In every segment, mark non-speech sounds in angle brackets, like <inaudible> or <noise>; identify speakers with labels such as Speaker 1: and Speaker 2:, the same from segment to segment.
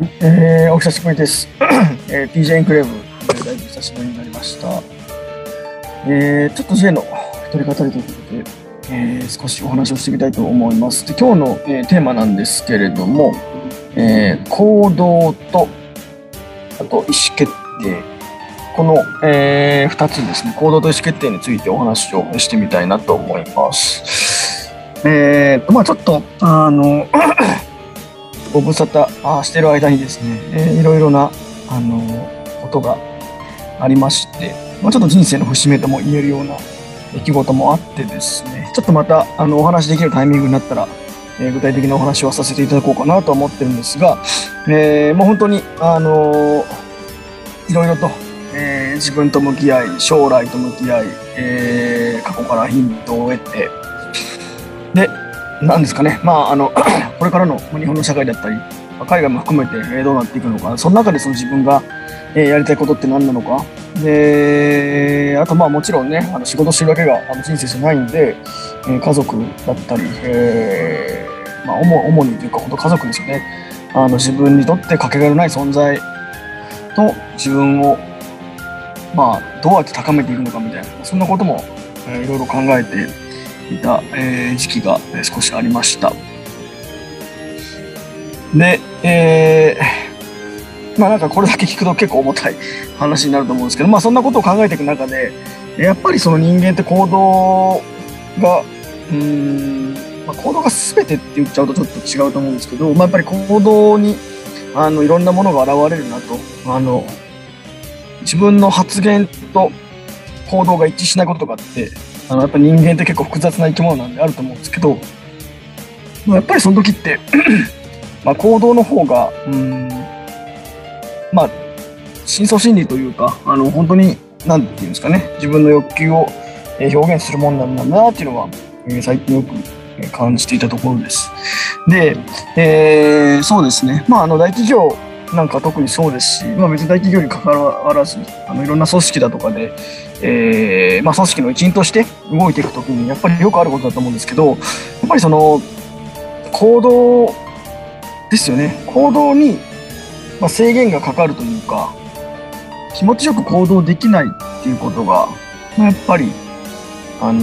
Speaker 1: えー、お久しぶりです。<clears throat> えー、PJ エンクレーブ、えーだいぶ久しぶりになりました。えー、ちょっと J の一人語りということで、えー、少しお話をしてみたいと思います。で今日の、えーテーマなんですけれども、えー行動と、あと意思決定。この、え2つですね、行動と意思決定についてお話をしてみたいなと思います。えーと、まあちょっと、あの、ご無沙汰してる間にですね、えーいろいろな、あのことがありまして、まあ、ちょっと人生の節目とも言えるような出来事もあってですね、ちょっとまたあのお話できるタイミングになったら、えー具体的なお話をさせていただこうかなと思ってるんですが、えーもう本当に、あのいろいろと、えー自分と向き合い、将来と向き合い、えー過去からヒントを得て、で、なんですかね、まあ、あの、<clears throat> これからの日本の社会だったり、海外も含めてどうなっていくのか、その中でその自分がやりたいことって何なのか、で、あとまあもちろんね、あの仕事してるだけが人生じゃないんで、家族だったり、えーまあ主にというか本当家族ですよね。あの自分にとってかけがえのない存在と自分をまあどうやって高めていくのかみたいな、そんなことも、いろいろ考えていた、えー時期が少しありました。で、えーまあなんかこれだけ聞くと結構重たい <laughs> 話になると思うんですけど、まあそんなことを考えていく中で、やっぱりその人間って行動が、うーん、まあ、行動が全てって言っちゃうとちょっと違うと思うんですけど、まあやっぱり行動に、あの、いろんなものが現れるなと、あの、自分の発言と行動が一致しないこととかって、あの、やっぱ人間って結構複雑な生き物なんであると思うんですけど、まあやっぱりその時って、<clears throat> ま行動の方が、うん、まあ、深層心理というか、あの、本当に、なんていうんですかね、自分の欲求を表現するもんなんだなっていうのは、え最近よく感じていたところです。で、えーそうですね、まあ、あの、大企業なんか特にそうですし、まあ別に大企業に関わらず、あの、いろんな組織だとかで、えーまあ組織の一員として動いていくときに、やっぱりよくあることだと思うんですけど、やっぱりその、行動ですよね。行動に、ま、制限がかかるというか、気持ちよく行動できないっていうことが、ま、やっぱり、あの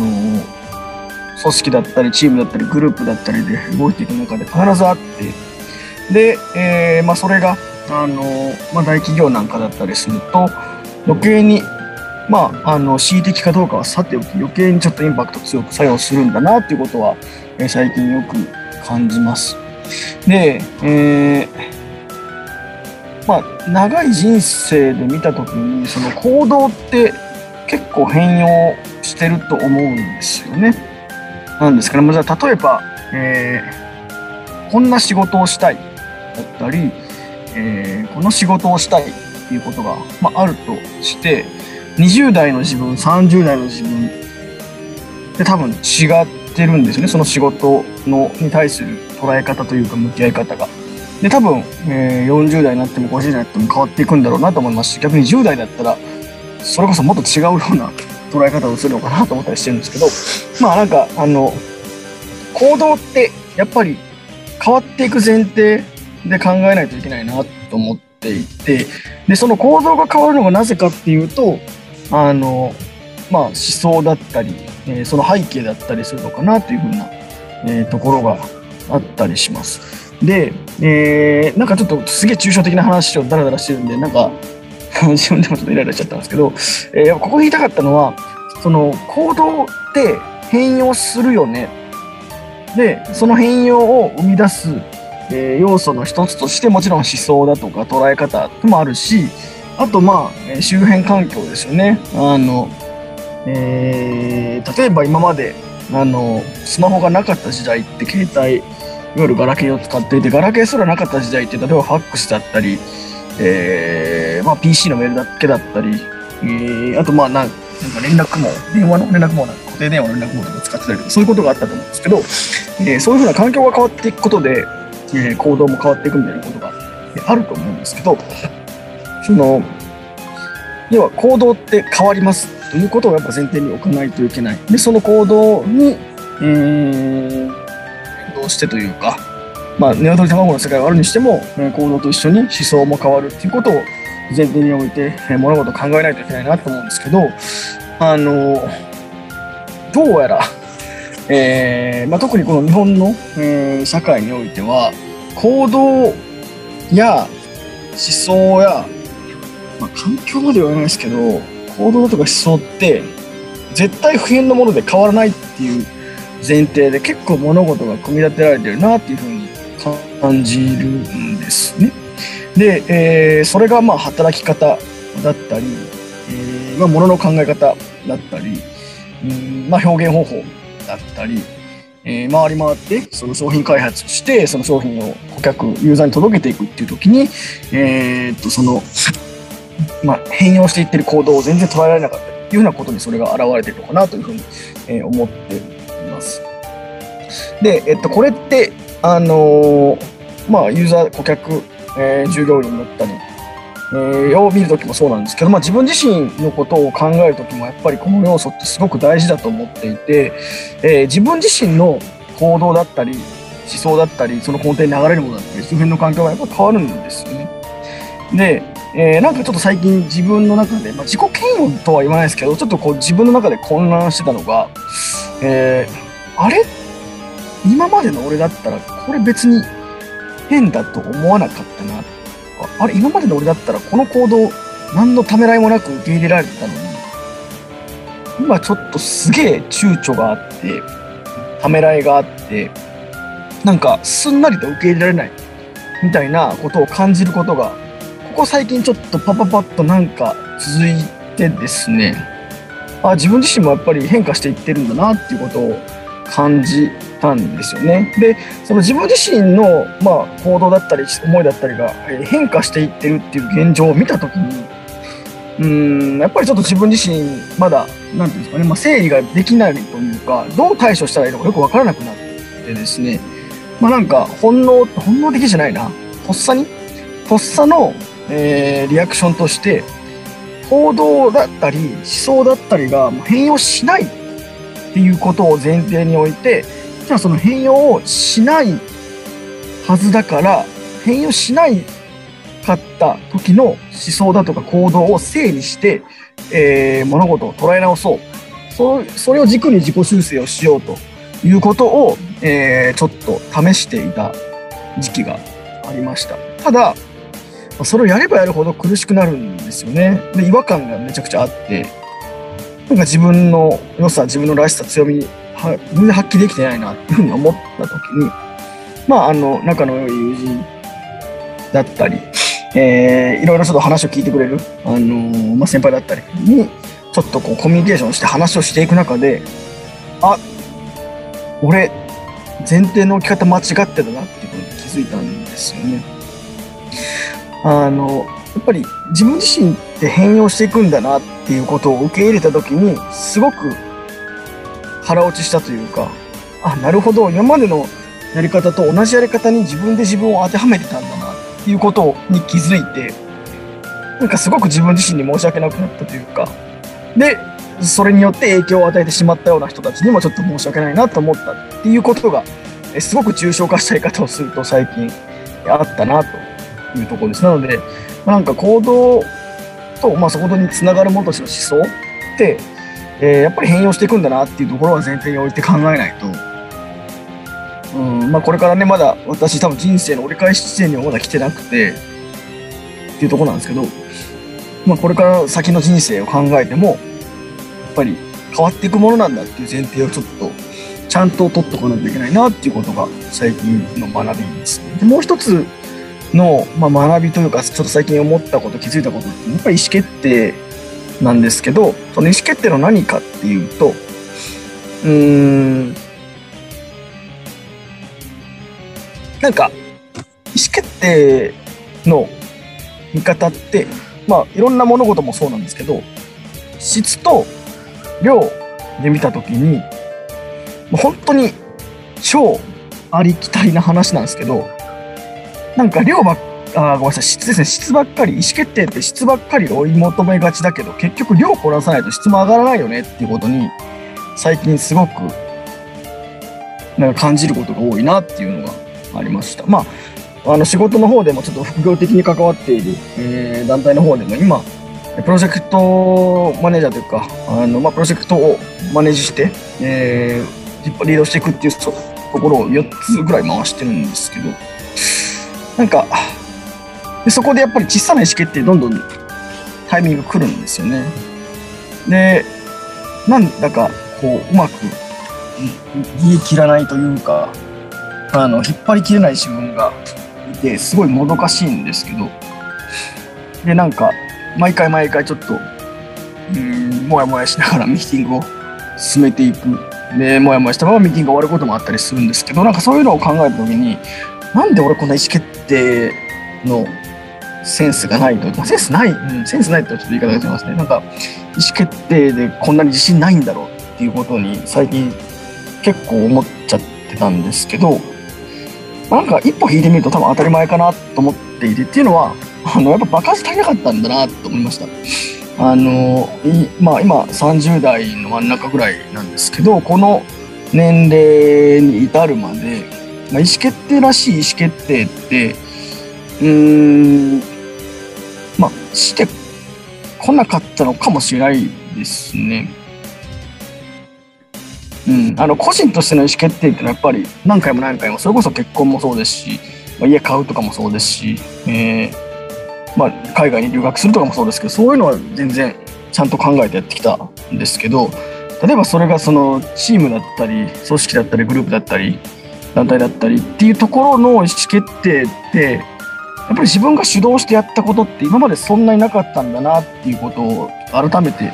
Speaker 1: 組織だったり、チームだったり、グループだったりで動いていく中で必ずあって、で、えーまあ、それが、あのまあ、大企業なんかだったりすると、余計に、まあ、あの、恣意的かどうかはさておき、余計にちょっとインパクト強く作用するんだなっていうことは、え最近よく感じます。で、えーまあ、長い人生で見たときに、その行動って結構変容してると思うんですよね。なんですかね。まあじゃあ例えば、えーこんな仕事をしたいだったり、えーこの仕事をしたいっていうことが、まあ、あるとして、20代の自分、30代の自分で多分違ってるんですよね。その仕事のに対する捉え方というか向き合い方が。で、多分、えー40代になっても50代になっても変わっていくんだろうなと思いますし、逆に10代だったら、それこそもっと違うような捉え方をするのかなと思ったりしてるんですけど、まあなんか、あの、行動ってやっぱり変わっていく前提で考えないといけないなと思っていて、で、その行動が変わるのがなぜかっていうと、あの、まあ思想だったり、えーその背景だったりするのかなというふうな、えーところがあったりします。で、えーなんかちょっとすげえ抽象的な話をダラダラしてるんで、なんか <laughs> 自分でもちょっとイライラしちゃったんですけど、えーここで言いたかったのは、その行動って変容するよね。で、その変容を生み出す、えー要素の一つとしてもちろん思想だとか捉え方もあるし、あとまあ、周辺環境ですよね。あの、えー例えば今まで、あの、スマホがなかった時代って携帯、いわゆるガラケーを使っていて、ガラケーすらなかった時代って、例えばファックスだったり、えーまあ、PC のメールだけだったり、えーあとまあなんか連絡網、電話の連絡網なんか固定電話の連絡網とか使ってたりとか、そういうことがあったと思うんですけど、えーそういうふうな環境が変わっていくことで、えー行動も変わっていくみたいなことがあると思うんですけど、その、要は行動って変わりますということをやっぱ前提に置かないといけない。で、その行動に、えー、どうしてというか、まあ、鶏卵の世界があるにしても、行動と一緒に思想も変わるっていうことを前提に置いて、物事を考えないといけないなと思うんですけど、あの、どうやら、えー、まあ、特にこの日本の、えー、社会においては、行動や思想や、まあ、環境までは言わないですけど、行動とか思想って絶対不変のもので変わらないっていう前提で結構物事が組み立てられてるなっていうふうに感じるんですね。で、えー、それがまあ働き方だったり、えー、まあ物の考え方だったり、うんまあ、表現方法だったり、えー、回り回ってその商品開発してその商品を顧客ユーザーに届けていくっていう時に、えー、っとその、まあ、変容していってる行動を全然捉えられなかったっていうふうなことにそれが現れてるのかなというふうに、えー、思っています。で、えっと、これって、あのまあ、ユーザー、顧客、え従業員だったり、えー、を見るときもそうなんですけど、まあ、自分自身のことを考えるときもやっぱりこの要素ってすごく大事だと思っていて、えー、自分自身の行動だったり思想だったりその根底に流れるものだったり周辺の環境がやっぱ変わるんですよね。で、えー、なんかちょっと最近自分の中で、まあ、自己嫌悪とは言わないですけどちょっとこう自分の中で混乱してたのが、えー、あれ？今までの俺だったらこれ別に変だと思わなかったな。あれ？今までの俺だったらこの行動何のためらいもなく受け入れられたのに今ちょっとすげえ躊躇があってためらいがあってなんかすんなりと受け入れられないみたいなことを感じることがここ最近ちょっとパパパッとなんか続いてですね。あ自分自身もやっぱり変化していってるんだなっていうことを感じたんですよね。でその自分自身の、まあ、行動だったり思いだったりが変化していってるっていう現状を見た時にうんやっぱりちょっと自分自身まだ何て言うんですかね、まあ、整理ができないというかどう対処したらいいのかよく分からなくなってですね。まあなんか本能本能的じゃないな。とっさに？とっさの、えー、リアクションとして行動だったり思想だったりが変容しないっていうことを前提においてじゃあその変容をしないはずだから変容しないかった時の思想だとか行動を整理して、えー、物事を捉え直そう。そそれを軸に自己修正をしようということを、えー、ちょっと試していた時期がありました。ただそれをやればやるほど苦しくなるんですよねで違和感がめちゃくちゃあってなんか自分の良さ自分のらしさ強みは全然発揮できてないなっていうふうに思った時にまああの仲の良い友人だったり、えー、いろいろちょっと話を聞いてくれる、あのー、まあ、先輩だったりにちょっとこうコミュニケーションして話をしていく中であ俺前提の置き方間違ってたなっていうことに気づいたんですよね。あのやっぱり自分自身って変容していくんだなっていうことを受け入れた時にすごく腹落ちしたというか、あ、なるほど、今までのやり方と同じやり方に自分で自分を当てはめてたんだなっていうことに気づいて、なんかすごく自分自身に申し訳なくなったというか、で、それによって影響を与えてしまったような人たちにもちょっと申し訳ないなと思ったっていうことが、すごく抽象化した言い方をすると最近あったなというところです。なので、まなんか行動と、まあ、そことにつながるものとしての思想って、えー、やっぱり変容していくんだなっていうところは前提に置いて考えないと、うんまあ、これからねまだ私多分人生の折り返し地点にはまだ来てなくてっていうとこなんですけど、まあ、これから先の人生を考えてもやっぱり変わっていくものなんだっていう前提をちょっとちゃんと取っとかないといけないなっていうことが最近の学びです。でもう一つの、まあ、学びというかちょっと最近思ったこと気づいたことってやっぱり意思決定なんですけどその意思決定の何かっていうとうんなんか意思決定の見方ってまあいろんな物事もそうなんですけど質と量で見た時に本当に超ありきたりな話なんですけどなんか量ばっあごめんなさい質ですね質ばっかり意思決定って質ばっかり追い求めがちだけど結局量こなさないと質も上がらないよねっていうことに最近すごくなんか感じることが多いなっていうのがありました。まあ、あの仕事の方でもちょっと副業的に関わっている、えー、団体の方でも今、プロジェクトマネージャーというか、あのまあ、プロジェクトをマネージして、えー、リードしていくっていうところを4つぐらい回してるんですけど、なんか、でそこでやっぱり小さな意思決定どんどんタイミング来るんですよね。で、なんだかこううまく言い切らないというか、あの、引っ張りきれない自分がいて、すごいもどかしいんですけど、で、なんか、毎回毎回ちょっと、うん、もやもやしながら <laughs> ミーティングを進めていく。で、もやもやしたままミーティングが終わることもあったりするんですけど、なんかそういうのを考えた時に、なんで俺こんな意思決定のセンスがないと、まあ、センスない、うん、センスないとちょっと言い方が違いますね。なんか、意思決定でこんなに自信ないんだろうっていうことに最近結構思っちゃってたんですけど、なんか一歩引いてみると多分当たり前かなと思っていてっていうのは、あの、やっぱ爆発足りなかったんだなと思いました。あの、まあ今30代の真ん中ぐらいなんですけど、この年齢に至るまで、まあ、意思決定らしい意思決定って、うーん、まあ、してこなかったのかもしれないですね。うん、あの個人としての意思決定っていうのはやっぱり何回も何回もそれこそ結婚もそうですし、まあ、家買うとかもそうですし、えーまあ、海外に留学するとかもそうですけどそういうのは全然ちゃんと考えてやってきたんですけど例えばそれがそのチームだったり組織だったりグループだったり団体だったりっていうところの意思決定ってやっぱり自分が主導してやったことって今までそんなになかったんだなっていうことを改めて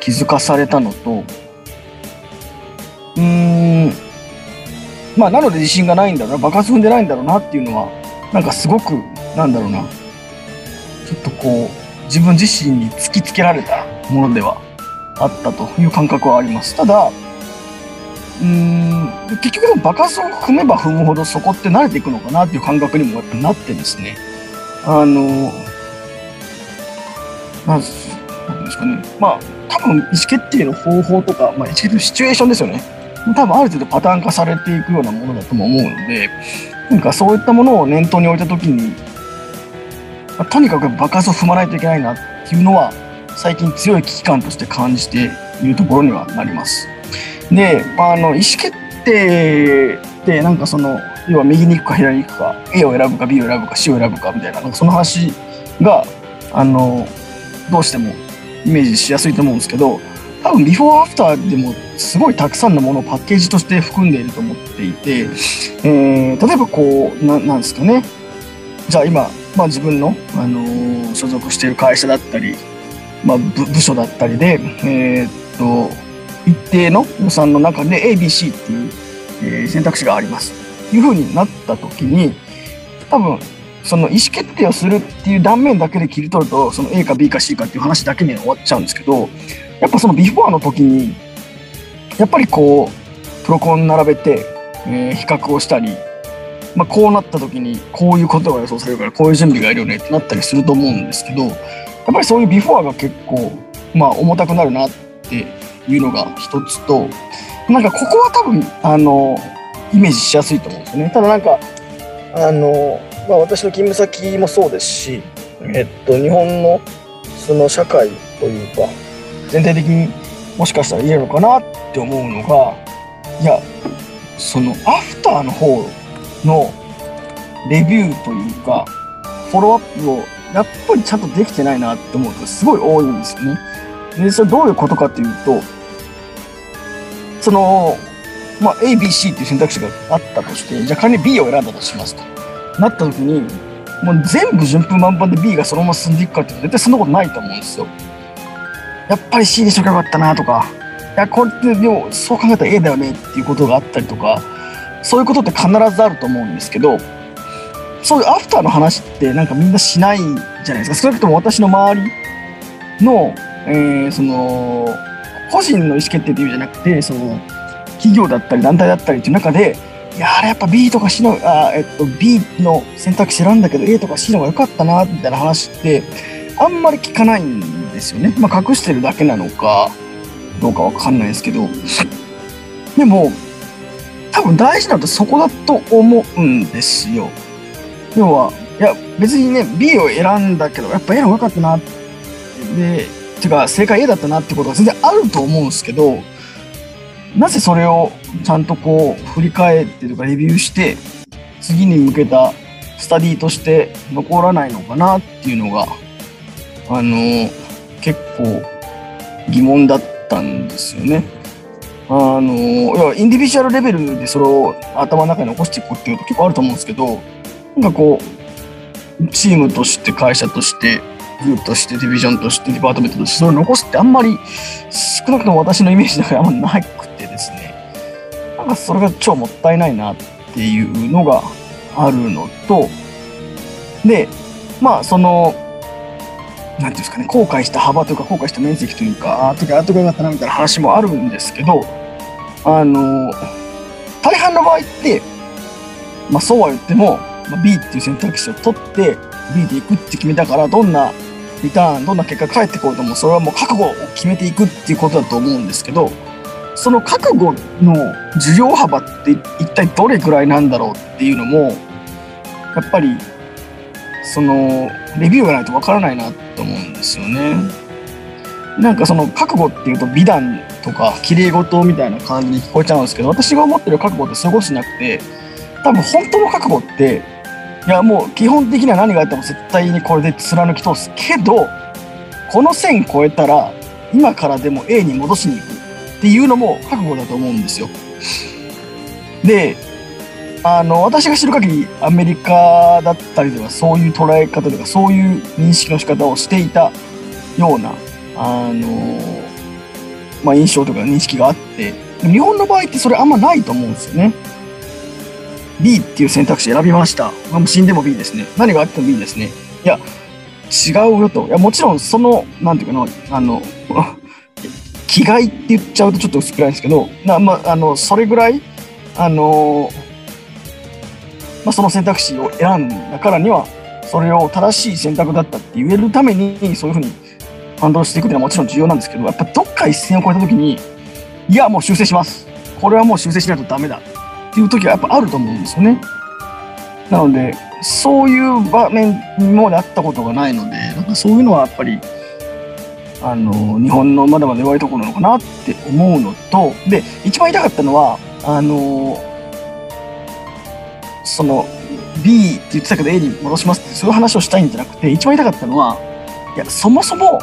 Speaker 1: 気づかされたのとうーんまあなので自信がないんだろうな爆発踏んでないんだろうなっていうのはなんかすごくなんだろうなちょっとこう自分自身に突きつけられたものではあったという感覚はあります。ただうん結局でも爆発を踏めば踏むほどそこって慣れていくのかなっていう感覚にもっなってですね。あのなんですかね。まあ多分意思決定の方法とか、まあ、意思決定のシチュエーションですよね。多分ある程度パターン化されていくようなものだとも思うので、なんかそういったものを念頭に置いたときに、まあ、とにかく爆発を踏まないといけないなっていうのは、最近強い危機感として感じているところにはなります。で、まあ、あの意思決定ってなんかその要は右に行くか左に行くか A を選ぶか B を選ぶか C を選ぶかみたいなその話があのどうしてもイメージしやすいと思うんですけど多分ビフォーアフターでもすごいたくさんのものをパッケージとして含んでいると思っていて、えー、例えばこうななんですかね。じゃあ今、まあ、自分の、あのー、所属している会社だったり、まあ、部部署だったりで、えー、っと一定の予算の中で ABC っていう、え、選択肢があります。というふうになった時に多分その意思決定をするっていう断面だけで切り取るとその A か B か C かっていう話だけに終わっちゃうんですけどやっぱそのビフォーの時に、やっぱりこう、プロコン並べて、えー、比較をしたり、まあ、こうなった時にこういうことが予想されるからこういう準備がいるよねってなったりすると思うんですけどやっぱりそういうビフォアが結構、まあ、重たくなるなっていうのが一つとなんかここは多分あのイメージしやすいと思うんですよねただなんかあの、まあ、私の勤務先もそうですし、えっと、日本のその社会というか全体的にもしかしたら言えるのかなって思うのがいやそのアフターの方のレビューというかフォローアップをやっぱりちゃんとできてないなって思うとすごい多いんですよね。でそれどういうことかっていうとそのまあ ABC っていう選択肢があったとしてじゃあ仮に B を選んだとしますとなった時にもう全部順風満帆で B がそのまま進んでいくかっていうと絶対そんなことないと思うんですよ。やっぱり C にしとけばよかったなとか、いや、これってでもそう考えたら A だよねっていうことがあったりとか、そういうことって必ずあると思うんですけど、そういうアフターの話ってなんかみんなしないじゃないですか。少なくとも私の周りの、えー、その、個人の意思決定というじゃなくて、その、企業だったり団体だったりっていう中で、いやあれやっぱ B とか C の、あえっと、B の選択肢選んだけど A とか C の方が良かったな、みたいな話って、あんまり聞かないんですよね。まあ、隠してるだけなのか、どうかわかんないですけど。でも、多分大事なのってそこだと思うんですよ。要は、いや、別にね、B を選んだけど、やっぱ A の方が良かったな。で、てか、正解 A だったなってことが全然あると思うんですけど、なぜそれをちゃんとこう、振り返ってとかレビューして、次に向けたスタディとして残らないのかなっていうのが、あの、結構疑問だったんですよね。あの、いや、インディビジュアルレベルでそれを頭の中に残していくっていうこと結構あると思うんですけど、なんかこう、チームとして、会社として、グループとして、 division として、 department として、それを残すってあんまり、少なくとも私のイメージだからあんまなくてですね、なんかそれが超もったいないなっていうのがあるのと、で、まあ、その、なんていうんですかね、後悔した幅というか、後悔した面積というか、ああ、とか、あとかよかったなみたいな話もあるんですけど、あの、大半の場合って、まあそうは言っても、まあ、B っていう選択肢を取って B で行くって決めたからどんなリターンどんな結果返ってこようともそれはもう覚悟を決めていくっていうことだと思うんですけどその覚悟の需要幅って一体どれくらいなんだろうっていうのもやっぱりそのレビューがないとわからないなと思うんですよね。なんかその覚悟っていうと美談とか綺麗事みたいな感じに聞こえちゃうんですけど私が思ってる覚悟ってそういうことじゃなくて多分本当の覚悟っていやもう基本的には何があっても絶対にこれで貫き通すけどこの線超えたら今からでも A に戻しに行くっていうのも覚悟だと思うんですよ。であの私が知る限りアメリカだったりではそういう捉え方とかそういう認識の仕方をしていたようなあの、まあ、印象とか認識があって日本の場合ってそれあんまないと思うんですよね。B っていう選択肢選びました。もう死んでも B ですね。何があっても B ですね。いや、違うよと。いや、もちろんその、なんていうかな、あの、<laughs> 気概って言っちゃうとちょっと薄くないですけど、なまあ、あの、それぐらい、あの、まあ、その選択肢を選んだからには、それを正しい選択だったって言えるために、そういうふうに反応していくっていうのはもちろん重要なんですけど、やっぱどっか一線を越えた時に、いや、もう修正します。これはもう修正しないとダメだ。っていう時はやっぱあると思うんですよね。なので、そういう場面にもなったことがないので、なんかそういうのはやっぱり、あの、日本のまだまだ弱いところなのかなって思うのと、で、一番言いたかったのは、あの、その、B って言ってたけど A に戻しますってそういう話をしたいんじゃなくて、一番言いたかったのは、いや、そもそも、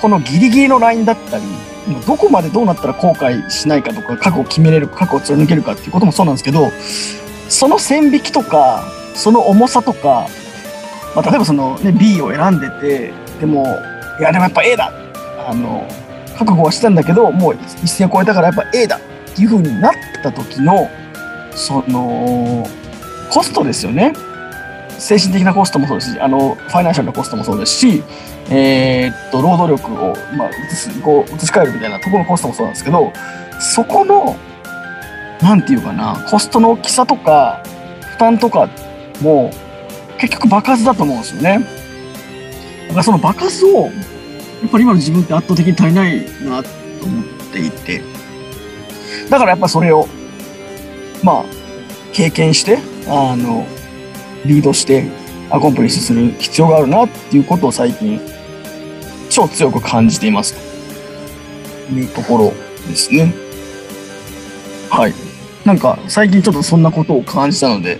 Speaker 1: このギリギリのラインだったり、どこまでどうなったら後悔しないかとか、過去を決めれるか、過去を貫けるかっていうこともそうなんですけど、その線引きとか、その重さとか、まあ、例えばその、ね、B を選んでて、でも、いや、でもやっぱ A だあの、覚悟はしたんだけど、もう一線を越えたからやっぱ A だっていう風になった時の、その、コストですよね。精神的なコストもそうですし、あの、ファイナンシャルなコストもそうですし、えー、っと、労働力を、まあ、移す、こう、移し替えるみたいなところのコストもそうなんですけど、そこの、なんていうかな、コストの大きさとか、負担とかも、結局爆発だと思うんですよね。だからその爆発を、やっぱり今の自分って圧倒的に足りないなと思っていて、だからやっぱそれを、まあ、経験して、あの、リードして、アコンプリッシュする必要があるなっていうことを最近超強く感じていますというところですね。はい。なんか最近ちょっとそんなことを感じたので、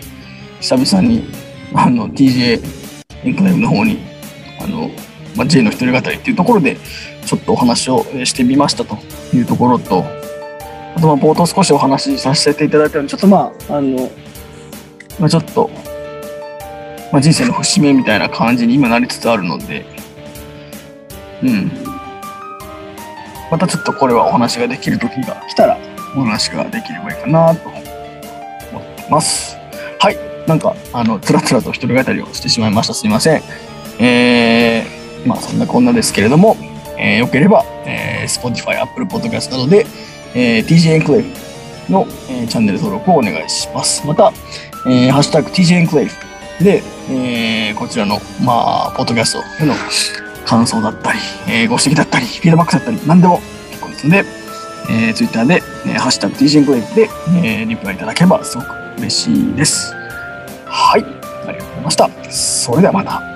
Speaker 1: 久々にあの TJ エンクライブの方に、あの、まあ、J の一人語りっていうところで、ちょっとお話をしてみましたというところと、あとまあ冒頭少しお話しさせていただいたように、ちょっとまあ、あの、まあ、ちょっと、まあ、人生の節目みたいな感じに今なりつつあるので、うん。またちょっとこれはお話ができる時が来たらお話ができればいいかなと思ってます。はい。なんか、あの、つらつらと一人語りをしてしまいました。すいません。えー、まあそんなこんなですけれども、えー、よければ、えー、Spotify、Apple Podcast などで、えー、TJ エンクレイフの、えー、チャンネル登録をお願いします。また、えー、ハッシュタグ TJ エンクレイフで、えー、こちらの、まあ、ポッドキャストへの感想だったり、えー、ご指摘だったり、フィードバックだったり、何でも結構ですので、えー、ツイッターで、えー、ハッシュタグ TCN プレイで、えー、リプライいただければすごく嬉しいです。はい。ありがとうございました。それではまた。